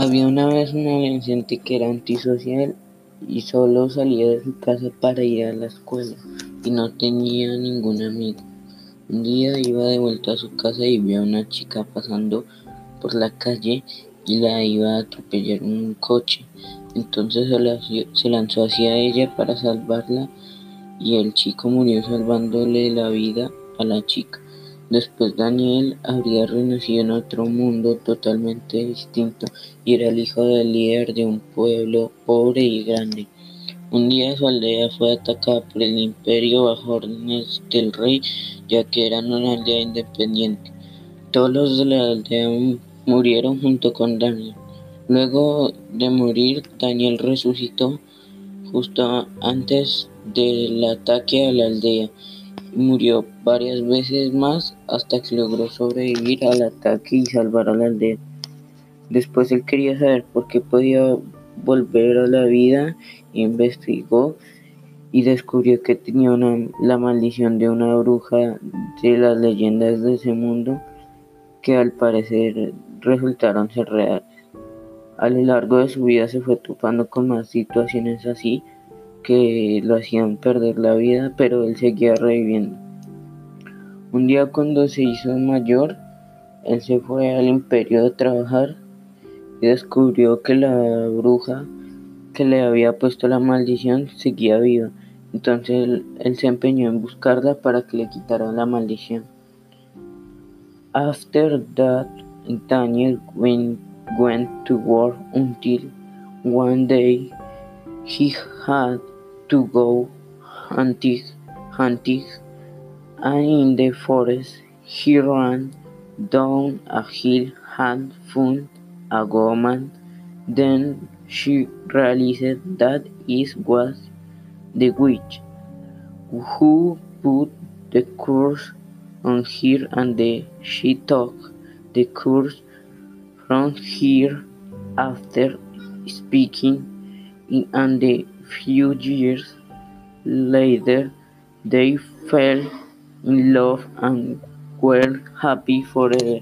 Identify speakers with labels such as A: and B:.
A: Había una vez un adolescente que era antisocial y solo salía de su casa para ir a la escuela y no tenía ningún amigo. Un día iba de vuelta a su casa y vio a una chica pasando por la calle y la iba a atropellar un coche. Entonces se lanzó hacia ella para salvarla y el chico murió salvándole la vida a la chica. Después Daniel habría renacido en otro mundo totalmente distinto y era el hijo del líder de un pueblo pobre y grande. Un día su aldea fue atacada por el imperio bajo órdenes del rey ya que eran una aldea independiente. Todos los de la aldea murieron junto con Daniel. Luego de morir, Daniel resucitó justo antes del ataque a la aldea murió varias veces más hasta que logró sobrevivir al ataque y salvar a la aldea. Después él quería saber por qué podía volver a la vida, investigó y descubrió que tenía la maldición de una bruja de las leyendas de ese mundo que al parecer resultaron ser reales. A lo largo de su vida se fue topando con más situaciones así que lo hacían perder la vida, pero él seguía reviviendo. Un día cuando se hizo mayor, él se fue al imperio a trabajar y descubrió que la bruja que le había puesto la maldición seguía viva. Entonces él, se empeñó en buscarla para que le quitara la maldición. After that, Daniel went, went to work until one day he had to go hunting, hunting, and in the forest he ran down a hill and found a woman. Then she realized that it was the witch who put the curse on her and the, she took the curse from her after speaking and a few years later they fell in love and were happy forever.